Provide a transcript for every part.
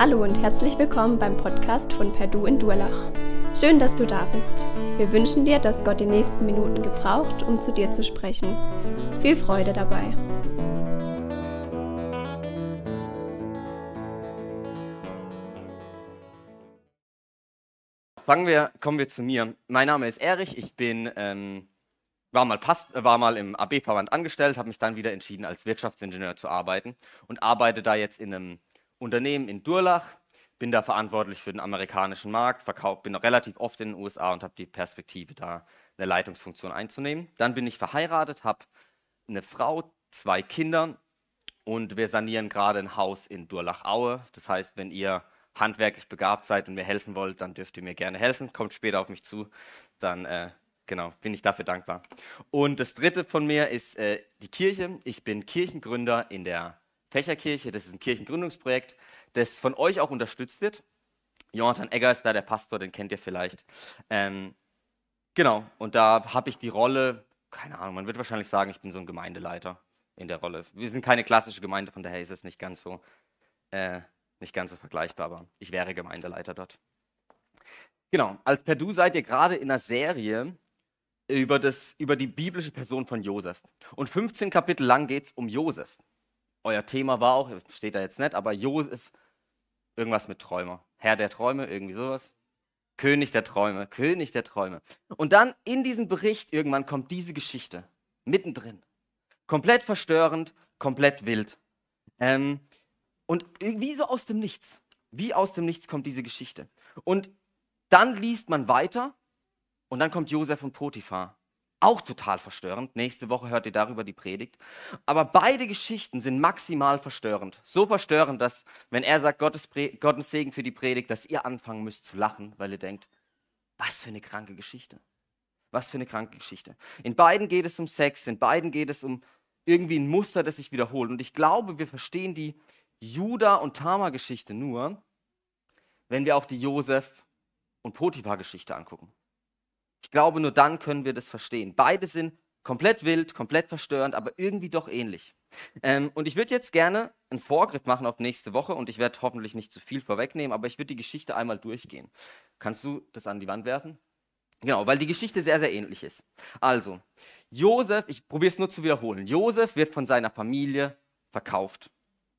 Hallo und herzlich willkommen beim Podcast von Perdu in Durlach. Schön, dass du da bist. Wir wünschen dir, dass Gott die nächsten Minuten gebraucht, um zu dir zu sprechen. Viel Freude dabei. Fangen wir, kommen wir zu mir. Mein Name ist Erich, ich bin, ähm, war, mal Past, war mal im AB-Verband angestellt, habe mich dann wieder entschieden, als Wirtschaftsingenieur zu arbeiten und arbeite da jetzt in einem Unternehmen in Durlach, bin da verantwortlich für den amerikanischen Markt, verkauf, bin relativ oft in den USA und habe die Perspektive, da eine Leitungsfunktion einzunehmen. Dann bin ich verheiratet, habe eine Frau, zwei Kinder und wir sanieren gerade ein Haus in Durlach-Aue. Das heißt, wenn ihr handwerklich begabt seid und mir helfen wollt, dann dürft ihr mir gerne helfen. Kommt später auf mich zu, dann äh, genau, bin ich dafür dankbar. Und das dritte von mir ist äh, die Kirche. Ich bin Kirchengründer in der Fächerkirche. Das ist ein Kirchengründungsprojekt, das von euch auch unterstützt wird. Jonathan Egger ist da der Pastor, den kennt ihr vielleicht. Ähm, genau, und da habe ich die Rolle, keine Ahnung, man wird wahrscheinlich sagen, ich bin so ein Gemeindeleiter in der Rolle. Wir sind keine klassische Gemeinde, von daher ist es nicht ganz so, äh, nicht ganz so vergleichbar, aber ich wäre Gemeindeleiter dort. Genau, als Perdu seid ihr gerade in einer Serie über, das, über die biblische Person von Josef. Und 15 Kapitel lang geht es um Josef euer Thema war auch, steht da jetzt nicht, aber Josef, irgendwas mit Träumer. Herr der Träume, irgendwie sowas. König der Träume, König der Träume. Und dann in diesem Bericht irgendwann kommt diese Geschichte mittendrin. Komplett verstörend, komplett wild. Ähm, und wie so aus dem Nichts. Wie aus dem Nichts kommt diese Geschichte. Und dann liest man weiter und dann kommt Josef und Potiphar. Auch total verstörend. Nächste Woche hört ihr darüber die Predigt. Aber beide Geschichten sind maximal verstörend. So verstörend, dass, wenn er sagt, Gottes, Gottes Segen für die Predigt, dass ihr anfangen müsst zu lachen, weil ihr denkt, was für eine kranke Geschichte. Was für eine kranke Geschichte. In beiden geht es um Sex, in beiden geht es um irgendwie ein Muster, das sich wiederholt. Und ich glaube, wir verstehen die Judah- und Tamar-Geschichte nur, wenn wir auch die Josef- und Potiphar-Geschichte angucken. Ich glaube, nur dann können wir das verstehen. Beide sind komplett wild, komplett verstörend, aber irgendwie doch ähnlich. Ähm, und ich würde jetzt gerne einen Vorgriff machen auf nächste Woche und ich werde hoffentlich nicht zu viel vorwegnehmen, aber ich würde die Geschichte einmal durchgehen. Kannst du das an die Wand werfen? Genau, weil die Geschichte sehr, sehr ähnlich ist. Also, Josef, ich probiere es nur zu wiederholen. Josef wird von seiner Familie verkauft.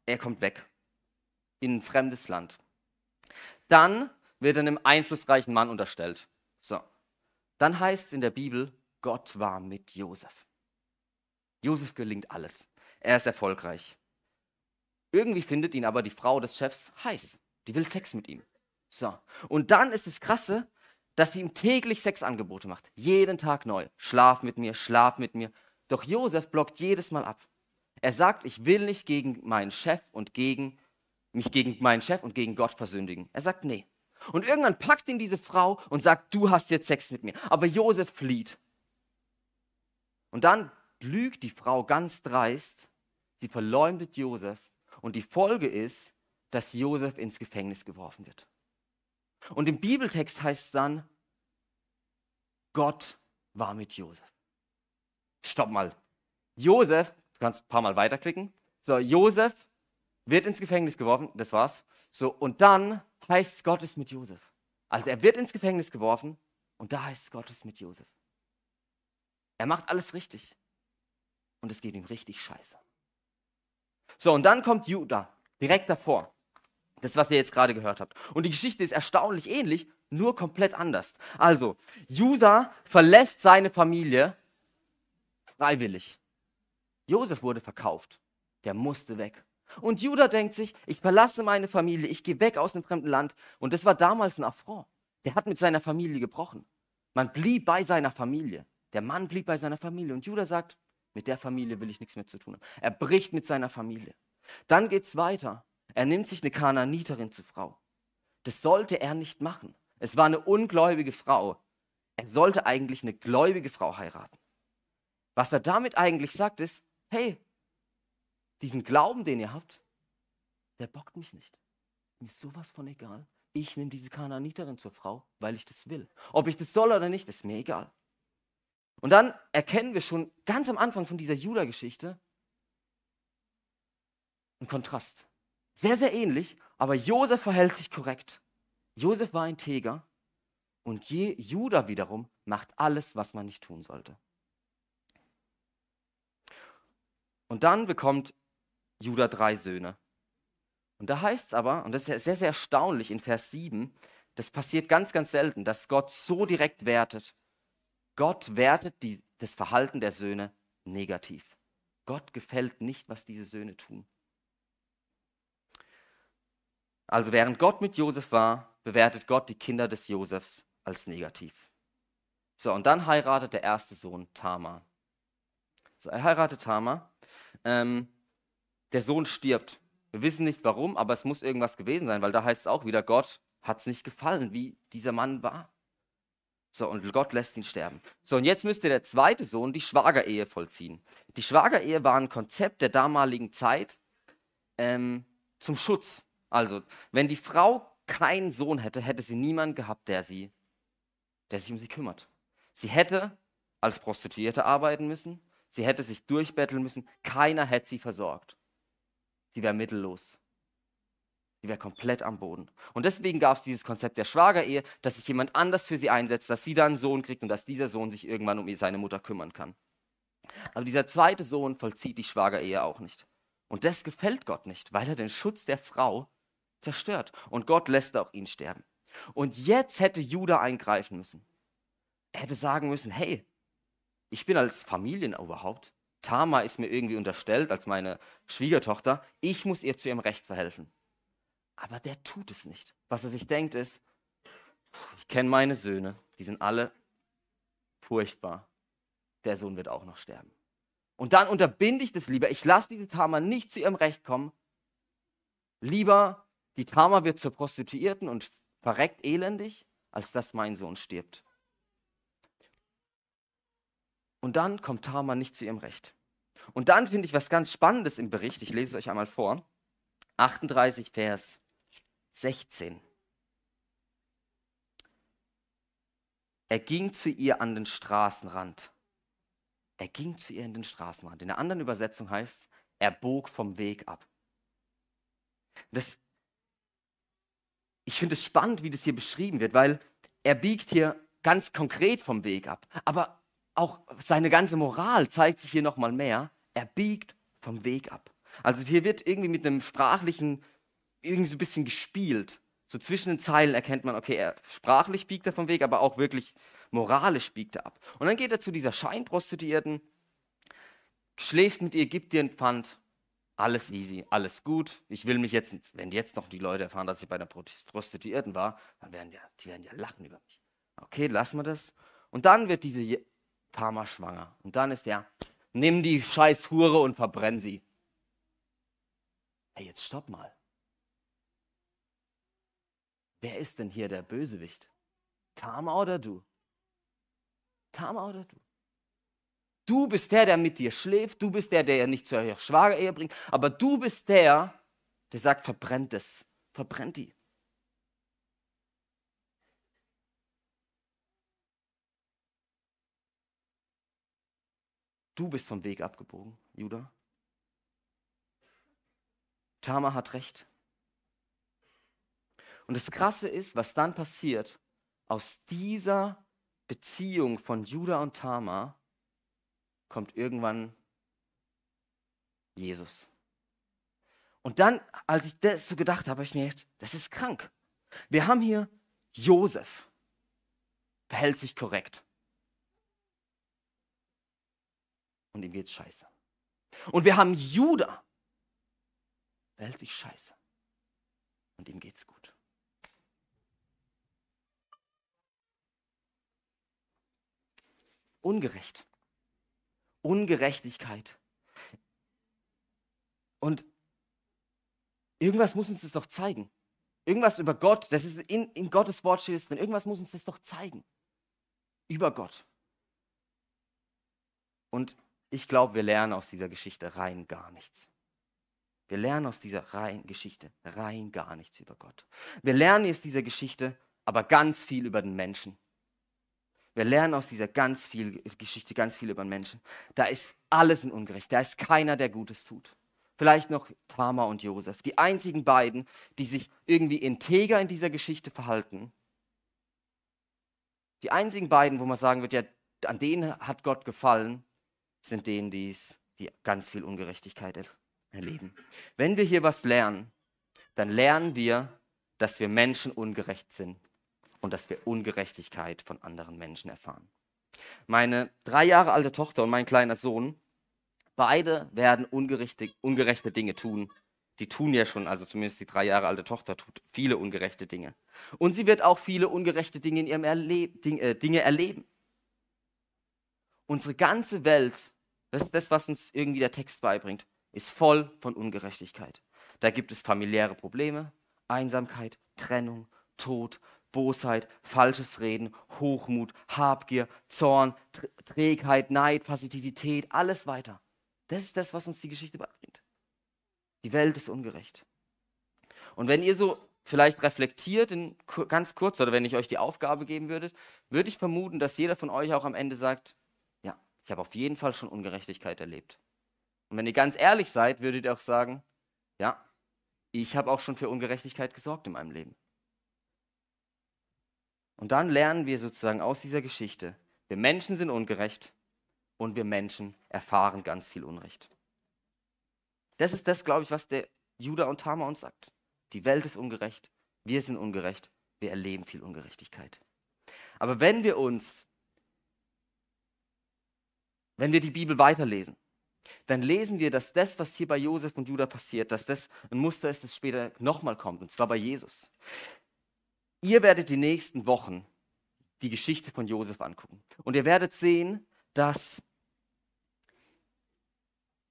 Er kommt weg in ein fremdes Land. Dann wird er einem einflussreichen Mann unterstellt. So, dann heißt es in der Bibel, Gott war mit Josef. Josef gelingt alles. Er ist erfolgreich. Irgendwie findet ihn aber die Frau des Chefs heiß. Die will Sex mit ihm. So. Und dann ist das Krasse, dass sie ihm täglich Sexangebote macht. Jeden Tag neu. Schlaf mit mir, schlaf mit mir. Doch Josef blockt jedes Mal ab. Er sagt, ich will nicht gegen meinen Chef und gegen mich gegen meinen Chef und gegen Gott versündigen. Er sagt, nee, und irgendwann packt ihn diese Frau und sagt, du hast jetzt Sex mit mir. Aber Josef flieht. Und dann lügt die Frau ganz dreist. Sie verleumdet Josef. Und die Folge ist, dass Josef ins Gefängnis geworfen wird. Und im Bibeltext heißt es dann, Gott war mit Josef. Stopp mal. Josef, du kannst ein paar Mal weiterklicken. So, Josef wird ins Gefängnis geworfen, das war's. So, und dann heißt es, Gott ist mit Josef. Also er wird ins Gefängnis geworfen und da heißt es, Gott ist mit Josef. Er macht alles richtig und es geht ihm richtig scheiße. So, und dann kommt Judah direkt davor. Das, was ihr jetzt gerade gehört habt. Und die Geschichte ist erstaunlich ähnlich, nur komplett anders. Also, Judah verlässt seine Familie freiwillig. Josef wurde verkauft. Der musste weg. Und Judah denkt sich, ich verlasse meine Familie, ich gehe weg aus einem fremden Land. Und das war damals ein Affront. Der hat mit seiner Familie gebrochen. Man blieb bei seiner Familie. Der Mann blieb bei seiner Familie. Und Judah sagt, mit der Familie will ich nichts mehr zu tun haben. Er bricht mit seiner Familie. Dann geht es weiter. Er nimmt sich eine Kanaaniterin zur Frau. Das sollte er nicht machen. Es war eine ungläubige Frau. Er sollte eigentlich eine gläubige Frau heiraten. Was er damit eigentlich sagt, ist, hey, diesen Glauben, den ihr habt, der bockt mich nicht. Mir ist sowas von egal. Ich nehme diese Kanaaniterin zur Frau, weil ich das will. Ob ich das soll oder nicht, ist mir egal. Und dann erkennen wir schon ganz am Anfang von dieser Judah-Geschichte einen Kontrast. Sehr, sehr ähnlich, aber Josef verhält sich korrekt. Josef war integer und je, Judah wiederum macht alles, was man nicht tun sollte. Und dann bekommt Judah drei Söhne. Und da heißt es aber, und das ist sehr, sehr erstaunlich in Vers 7, das passiert ganz, ganz selten, dass Gott so direkt wertet. Gott wertet die, das Verhalten der Söhne negativ. Gott gefällt nicht, was diese Söhne tun. Also während Gott mit Josef war, bewertet Gott die Kinder des Josefs als negativ. So, und dann heiratet der erste Sohn Tamar. So, er heiratet Tamar. Ähm, der Sohn stirbt. Wir wissen nicht warum, aber es muss irgendwas gewesen sein, weil da heißt es auch wieder, Gott hat es nicht gefallen, wie dieser Mann war. So, und Gott lässt ihn sterben. So, und jetzt müsste der zweite Sohn die Schwagerehe vollziehen. Die Schwagerehe war ein Konzept der damaligen Zeit ähm, zum Schutz. Also, wenn die Frau keinen Sohn hätte, hätte sie niemanden gehabt, der, sie, der sich um sie kümmert. Sie hätte als Prostituierte arbeiten müssen, sie hätte sich durchbetteln müssen, keiner hätte sie versorgt. Sie wäre mittellos. Die wäre komplett am Boden. Und deswegen gab es dieses Konzept der Schwagerehe, dass sich jemand anders für sie einsetzt, dass sie dann einen Sohn kriegt und dass dieser Sohn sich irgendwann um seine Mutter kümmern kann. Aber dieser zweite Sohn vollzieht die Schwagerehe auch nicht. Und das gefällt Gott nicht, weil er den Schutz der Frau zerstört. Und Gott lässt auch ihn sterben. Und jetzt hätte Judah eingreifen müssen. Er hätte sagen müssen, hey, ich bin als Familienoberhaupt. Tama ist mir irgendwie unterstellt als meine Schwiegertochter. Ich muss ihr zu ihrem Recht verhelfen. Aber der tut es nicht. Was er sich denkt ist, ich kenne meine Söhne, die sind alle furchtbar. Der Sohn wird auch noch sterben. Und dann unterbinde ich das lieber. Ich lasse diese Tama nicht zu ihrem Recht kommen. Lieber die Tama wird zur Prostituierten und verreckt elendig, als dass mein Sohn stirbt. Und dann kommt Tama nicht zu ihrem Recht. Und dann finde ich was ganz Spannendes im Bericht. Ich lese es euch einmal vor. 38 Vers 16. Er ging zu ihr an den Straßenrand. Er ging zu ihr in den Straßenrand. In der anderen Übersetzung heißt es, er bog vom Weg ab. Das, ich finde es spannend, wie das hier beschrieben wird, weil er biegt hier ganz konkret vom Weg ab. Aber auch seine ganze Moral zeigt sich hier nochmal mehr. Er biegt vom Weg ab. Also hier wird irgendwie mit einem sprachlichen irgendwie so ein bisschen gespielt. So zwischen den Zeilen erkennt man, okay, er sprachlich biegt er vom Weg, aber auch wirklich moralisch biegt er ab. Und dann geht er zu dieser Scheinprostituierten, schläft mit ihr, gibt ihr ein Pfand, alles easy, alles gut. Ich will mich jetzt, wenn jetzt noch die Leute erfahren, dass ich bei der Prostituierten war, dann werden ja, die werden ja lachen über mich. Okay, lassen wir das. Und dann wird diese Tama schwanger. Und dann ist der, nimm die scheiß Hure und verbrenn sie. Hey, jetzt stopp mal. Wer ist denn hier der Bösewicht? Tama oder du? Tama oder du? Du bist der, der mit dir schläft, du bist der, der nicht zur Schwagerehe bringt, aber du bist der, der sagt, verbrennt es, verbrennt die. Du bist vom Weg abgebogen, Judah. Tama hat recht. Und das Krasse ist, was dann passiert, aus dieser Beziehung von Judah und Tamar kommt irgendwann Jesus. Und dann, als ich das so gedacht habe, habe ich mir gedacht, das ist krank. Wir haben hier Josef, verhält sich korrekt. Und ihm geht's scheiße. Und wir haben Judah, verhält sich scheiße. Und ihm geht's gut. ungerecht. Ungerechtigkeit. Und irgendwas muss uns das doch zeigen. Irgendwas über Gott, das ist in, in Gottes Wort steht es drin, irgendwas muss uns das doch zeigen. Über Gott. Und ich glaube, wir lernen aus dieser Geschichte rein gar nichts. Wir lernen aus dieser rein Geschichte rein gar nichts über Gott. Wir lernen aus dieser Geschichte aber ganz viel über den Menschen. Wir lernen aus dieser ganz viel Geschichte ganz viel über den Menschen. Da ist alles in Ungerecht. Da ist keiner, der Gutes tut. Vielleicht noch Tama und Josef. Die einzigen beiden, die sich irgendwie integer in dieser Geschichte verhalten. Die einzigen beiden, wo man sagen wird, ja, an denen hat Gott gefallen, sind denen, die's, die ganz viel Ungerechtigkeit erleben. Wenn wir hier was lernen, dann lernen wir, dass wir Menschen ungerecht sind und dass wir Ungerechtigkeit von anderen Menschen erfahren. Meine drei Jahre alte Tochter und mein kleiner Sohn, beide werden ungerechte, Dinge tun. Die tun ja schon, also zumindest die drei Jahre alte Tochter tut viele ungerechte Dinge. Und sie wird auch viele ungerechte Dinge in ihrem Erle Ding, äh, Dinge erleben. Unsere ganze Welt, das ist das, was uns irgendwie der Text beibringt, ist voll von Ungerechtigkeit. Da gibt es familiäre Probleme, Einsamkeit, Trennung, Tod, Bosheit, falsches Reden, Hochmut, Habgier, Zorn, Trägheit, Neid, Passivität, alles weiter. Das ist das, was uns die Geschichte beibringt. Die Welt ist ungerecht. Und wenn ihr so vielleicht reflektiert, in, ganz kurz, oder wenn ich euch die Aufgabe geben würde, würde ich vermuten, dass jeder von euch auch am Ende sagt, ich habe auf jeden Fall schon Ungerechtigkeit erlebt. Und wenn ihr ganz ehrlich seid, würdet ihr auch sagen, ja, ich habe auch schon für Ungerechtigkeit gesorgt in meinem Leben. Und dann lernen wir sozusagen aus dieser Geschichte, wir Menschen sind ungerecht und wir Menschen erfahren ganz viel Unrecht. Das ist das, glaube ich, was der Judah und Tamar uns sagt. Die Welt ist ungerecht, wir sind ungerecht, wir erleben viel Ungerechtigkeit. Aber wenn wir uns, wenn wir die Bibel weiterlesen, dann lesen wir, dass das, was hier bei Josef und Judah passiert, dass das ein Muster ist, das später nochmal kommt, und zwar bei Jesus. Ihr werdet die nächsten Wochen die Geschichte von Josef angucken. Und ihr werdet sehen, dass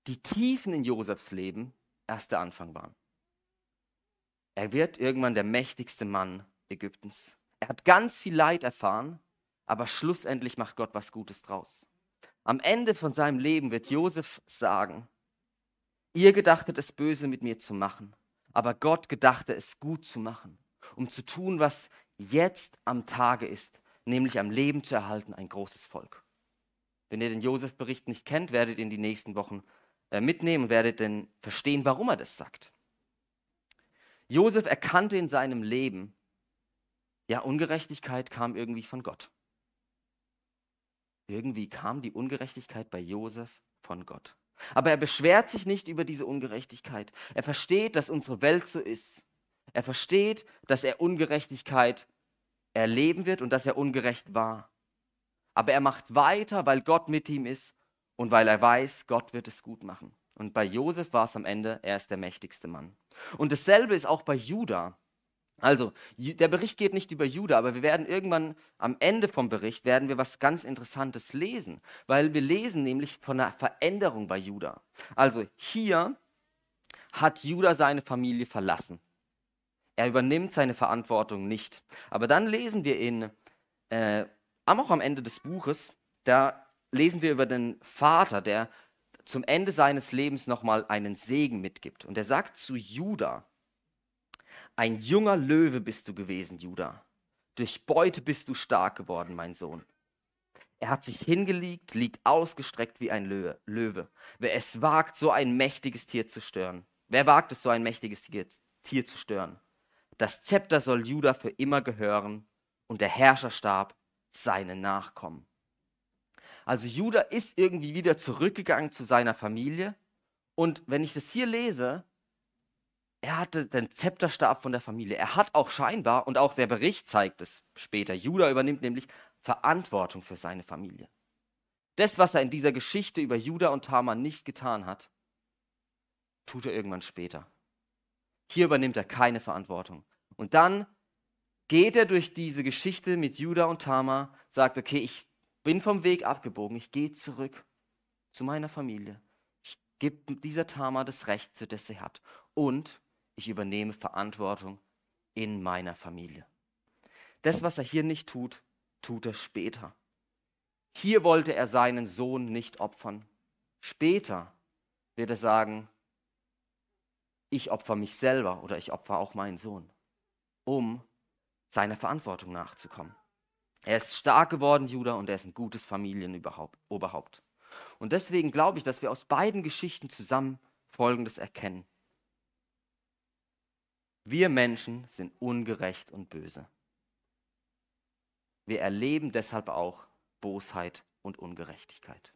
die Tiefen in Josefs Leben erst der Anfang waren. Er wird irgendwann der mächtigste Mann Ägyptens. Er hat ganz viel Leid erfahren, aber schlussendlich macht Gott was Gutes draus. Am Ende von seinem Leben wird Josef sagen, ihr gedachtet es böse mit mir zu machen, aber Gott gedachte es gut zu machen um zu tun, was jetzt am Tage ist, nämlich am Leben zu erhalten, ein großes Volk. Wenn ihr den Josef-Bericht nicht kennt, werdet ihr in die nächsten Wochen äh, mitnehmen und werdet dann verstehen, warum er das sagt. Josef erkannte in seinem Leben, ja, Ungerechtigkeit kam irgendwie von Gott. Irgendwie kam die Ungerechtigkeit bei Josef von Gott. Aber er beschwert sich nicht über diese Ungerechtigkeit. Er versteht, dass unsere Welt so ist. Er versteht, dass er Ungerechtigkeit erleben wird und dass er ungerecht war. Aber er macht weiter, weil Gott mit ihm ist und weil er weiß, Gott wird es gut machen. Und bei Josef war es am Ende, er ist der mächtigste Mann. Und dasselbe ist auch bei Judah. Also, der Bericht geht nicht über Judah, aber wir werden irgendwann am Ende vom Bericht werden wir was ganz Interessantes lesen, weil wir lesen nämlich von einer Veränderung bei Judah. Also, hier hat Judah seine Familie verlassen. Er übernimmt seine Verantwortung nicht. Aber dann lesen wir in, äh, auch am Ende des Buches, da lesen wir über den Vater, der zum Ende seines Lebens nochmal einen Segen mitgibt. Und er sagt zu Judah, ein junger Löwe bist du gewesen, Judah. Durch Beute bist du stark geworden, mein Sohn. Er hat sich hingelegt, liegt ausgestreckt wie ein Löwe. Wer es wagt, so ein mächtiges Tier zu stören? Wer wagt es, so ein mächtiges Tier, zu stören? Das Zepter soll Juda für immer gehören und der Herrscherstab seinen Nachkommen. Also Juda ist irgendwie wieder zurückgegangen zu seiner Familie. Und wenn ich das hier lese, er hatte den Zepterstab von der Familie. Er hat auch scheinbar, und auch der Bericht zeigt es später, Juda übernimmt nämlich Verantwortung für seine Familie. Das, was er in dieser Geschichte über Juda und Tamar nicht getan hat, tut er irgendwann später. Hier übernimmt er keine Verantwortung. Und dann geht er durch diese Geschichte mit Judah und Tamar, sagt, okay, ich bin vom Weg abgebogen, ich gehe zurück zu meiner Familie. Ich gebe dieser Tamar das Recht, zu das sie hat. Und ich übernehme Verantwortung in meiner Familie. Das, was er hier nicht tut, tut er später. Hier wollte er seinen Sohn nicht opfern. Später wird er sagen, ich opfer mich selber oder ich opfer auch meinen Sohn, um seiner Verantwortung nachzukommen. Er ist stark geworden, Judah, und er ist ein gutes Familienoberhaupt. Und deswegen glaube ich, dass wir aus beiden Geschichten zusammen Folgendes erkennen. Wir Menschen sind ungerecht und böse. Wir erleben deshalb auch Bosheit und Ungerechtigkeit.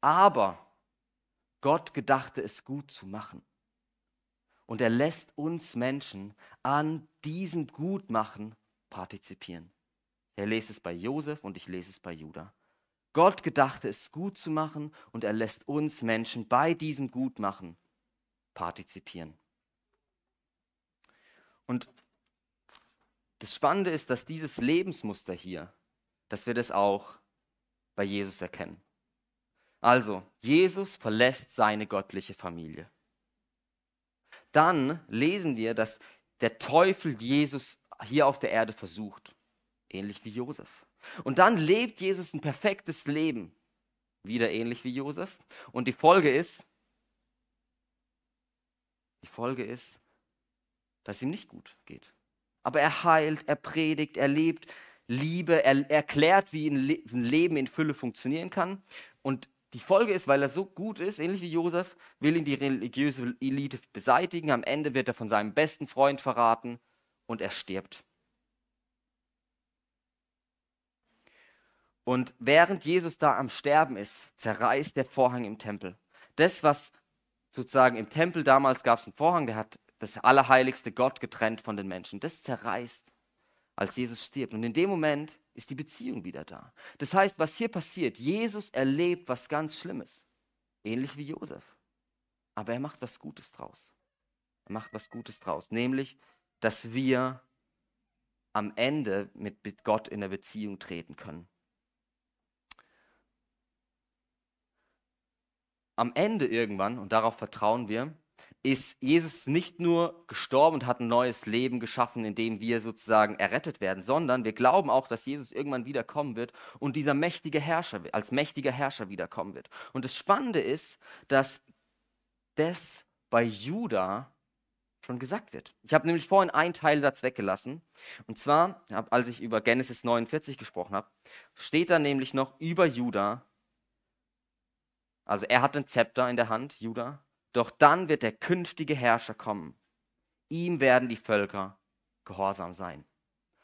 Aber Gott gedachte es gut zu machen. Und er lässt uns Menschen an diesem Gutmachen partizipieren. Er lese es bei Josef und ich lese es bei Judah. Gott gedachte es gut zu machen und er lässt uns Menschen bei diesem Gutmachen partizipieren. Und das Spannende ist, dass dieses Lebensmuster hier, dass wir das auch bei Jesus erkennen. Also, Jesus verlässt seine göttliche Familie. Dann lesen wir, dass der Teufel Jesus hier auf der Erde versucht, ähnlich wie Josef. Und dann lebt Jesus ein perfektes Leben, wieder ähnlich wie Josef. Und die Folge ist, die Folge ist, dass es ihm nicht gut geht. Aber er heilt, er predigt, er lebt Liebe, er erklärt, wie ein Leben in Fülle funktionieren kann. Und die Folge ist, weil er so gut ist, ähnlich wie Josef, will ihn die religiöse Elite beseitigen. Am Ende wird er von seinem besten Freund verraten und er stirbt. Und während Jesus da am Sterben ist, zerreißt der Vorhang im Tempel. Das, was sozusagen im Tempel damals gab es einen Vorhang, der hat das allerheiligste Gott getrennt von den Menschen. Das zerreißt, als Jesus stirbt. Und in dem Moment ist die Beziehung wieder da. Das heißt, was hier passiert, Jesus erlebt was ganz Schlimmes, ähnlich wie Josef. Aber er macht was Gutes draus. Er macht was Gutes draus, nämlich, dass wir am Ende mit Gott in der Beziehung treten können. Am Ende irgendwann, und darauf vertrauen wir, ist Jesus nicht nur gestorben und hat ein neues Leben geschaffen, in dem wir sozusagen errettet werden, sondern wir glauben auch, dass Jesus irgendwann wiederkommen wird und dieser mächtige Herrscher, als mächtiger Herrscher wiederkommen wird. Und das Spannende ist, dass das bei Judah schon gesagt wird. Ich habe nämlich vorhin einen Teilsatz weggelassen. Und zwar, als ich über Genesis 49 gesprochen habe, steht da nämlich noch über Judah, also er hat ein Zepter in der Hand, Judah, doch dann wird der künftige Herrscher kommen. Ihm werden die Völker gehorsam sein.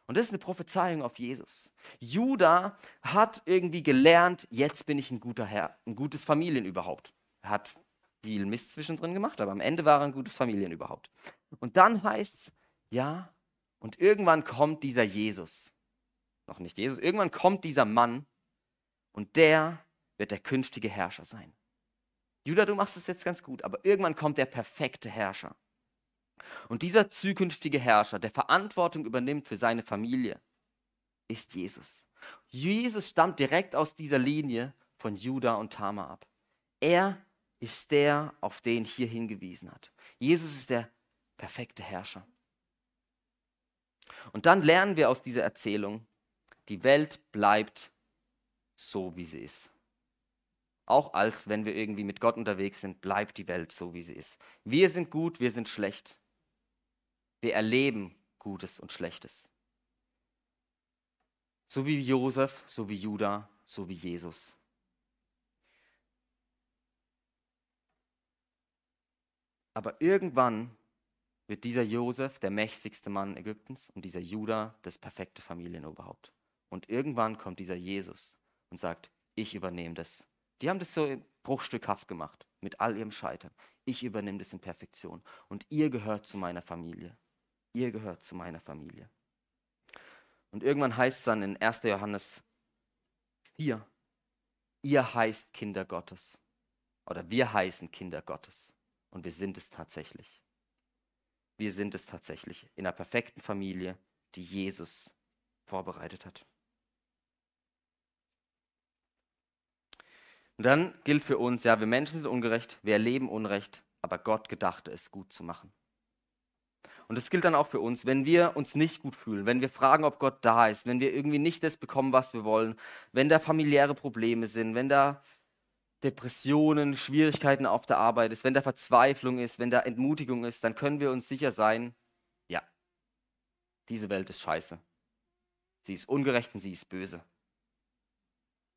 Und das ist eine Prophezeiung auf Jesus. Judah hat irgendwie gelernt, jetzt bin ich ein guter Herr, ein gutes Familienüberhaupt. Er hat viel Mist zwischendrin gemacht, aber am Ende war er ein gutes Familienüberhaupt. Und dann heißt es, ja, und irgendwann kommt dieser Jesus. Noch nicht Jesus, irgendwann kommt dieser Mann und der wird der künftige Herrscher sein. Judah, du machst es jetzt ganz gut, aber irgendwann kommt der perfekte Herrscher. Und dieser zukünftige Herrscher, der Verantwortung übernimmt für seine Familie, ist Jesus. Jesus stammt direkt aus dieser Linie von Judah und Tamar ab. Er ist der, auf den hier hingewiesen hat. Jesus ist der perfekte Herrscher. Und dann lernen wir aus dieser Erzählung, die Welt bleibt so, wie sie ist. Auch als wenn wir irgendwie mit Gott unterwegs sind, bleibt die Welt so, wie sie ist. Wir sind gut, wir sind schlecht. Wir erleben Gutes und Schlechtes. So wie Josef, so wie Judah, so wie Jesus. Aber irgendwann wird dieser Josef der mächtigste Mann Ägyptens und dieser Judah das perfekte Familienoberhaupt. Und irgendwann kommt dieser Jesus und sagt, ich übernehme das die haben das so bruchstückhaft gemacht, mit all ihrem Scheitern. Ich übernehme das in Perfektion. Und ihr gehört zu meiner Familie. Ihr gehört zu meiner Familie. Und irgendwann heißt es dann in 1. Johannes 4, ihr heißt Kinder Gottes. Oder wir heißen Kinder Gottes. Und wir sind es tatsächlich. Wir sind es tatsächlich in einer perfekten Familie, die Jesus vorbereitet hat. Und dann gilt für uns, ja, wir Menschen sind ungerecht, wir erleben Unrecht, aber Gott gedachte es gut zu machen. Und das gilt dann auch für uns, wenn wir uns nicht gut fühlen, wenn wir fragen, ob Gott da ist, wenn wir irgendwie nicht das bekommen, was wir wollen, wenn da familiäre Probleme sind, wenn da Depressionen, Schwierigkeiten auf der Arbeit ist, wenn da Verzweiflung ist, wenn da Entmutigung ist, dann können wir uns sicher sein, ja, diese Welt ist scheiße. Sie ist ungerecht und sie ist böse.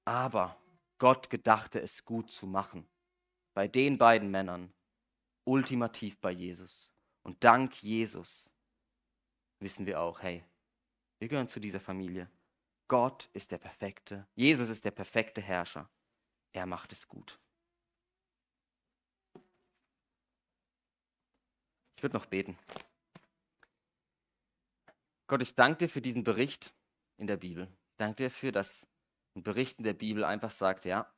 Aber Gott gedachte es gut zu machen. bei den beiden Männern ultimativ bei Jesus. Und dank Jesus wissen wir auch, hey, wir gehören zu dieser Familie. Gott ist der perfekte, Jesus ist der perfekte Herrscher. Er macht es gut. Ich würde noch beten. Gott, ich danke dir für diesen Bericht in der Bibel. Ich danke dir dafür, dass ein Bericht in der Bibel einfach sagt, ja,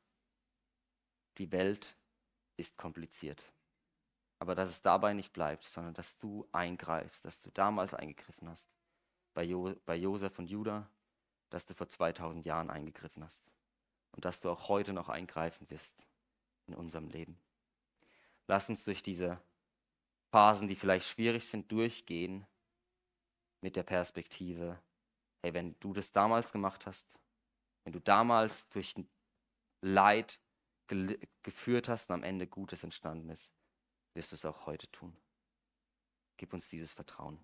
die Welt ist kompliziert. Aber dass es dabei nicht bleibt, sondern dass du eingreifst, dass du damals eingegriffen hast, bei, jo bei Josef und Judah, dass du vor 2000 Jahren eingegriffen hast und dass du auch heute noch eingreifen wirst in unserem Leben. Lass uns durch diese Phasen, die vielleicht schwierig sind, durchgehen mit der Perspektive, hey, wenn du das damals gemacht hast, wenn du damals durch Leid ge geführt hast und am Ende Gutes entstanden ist, wirst du es auch heute tun. Gib uns dieses Vertrauen.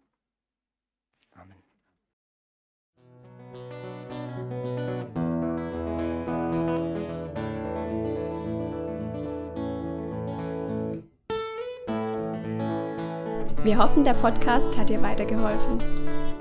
Amen. Wir hoffen, der Podcast hat dir weitergeholfen.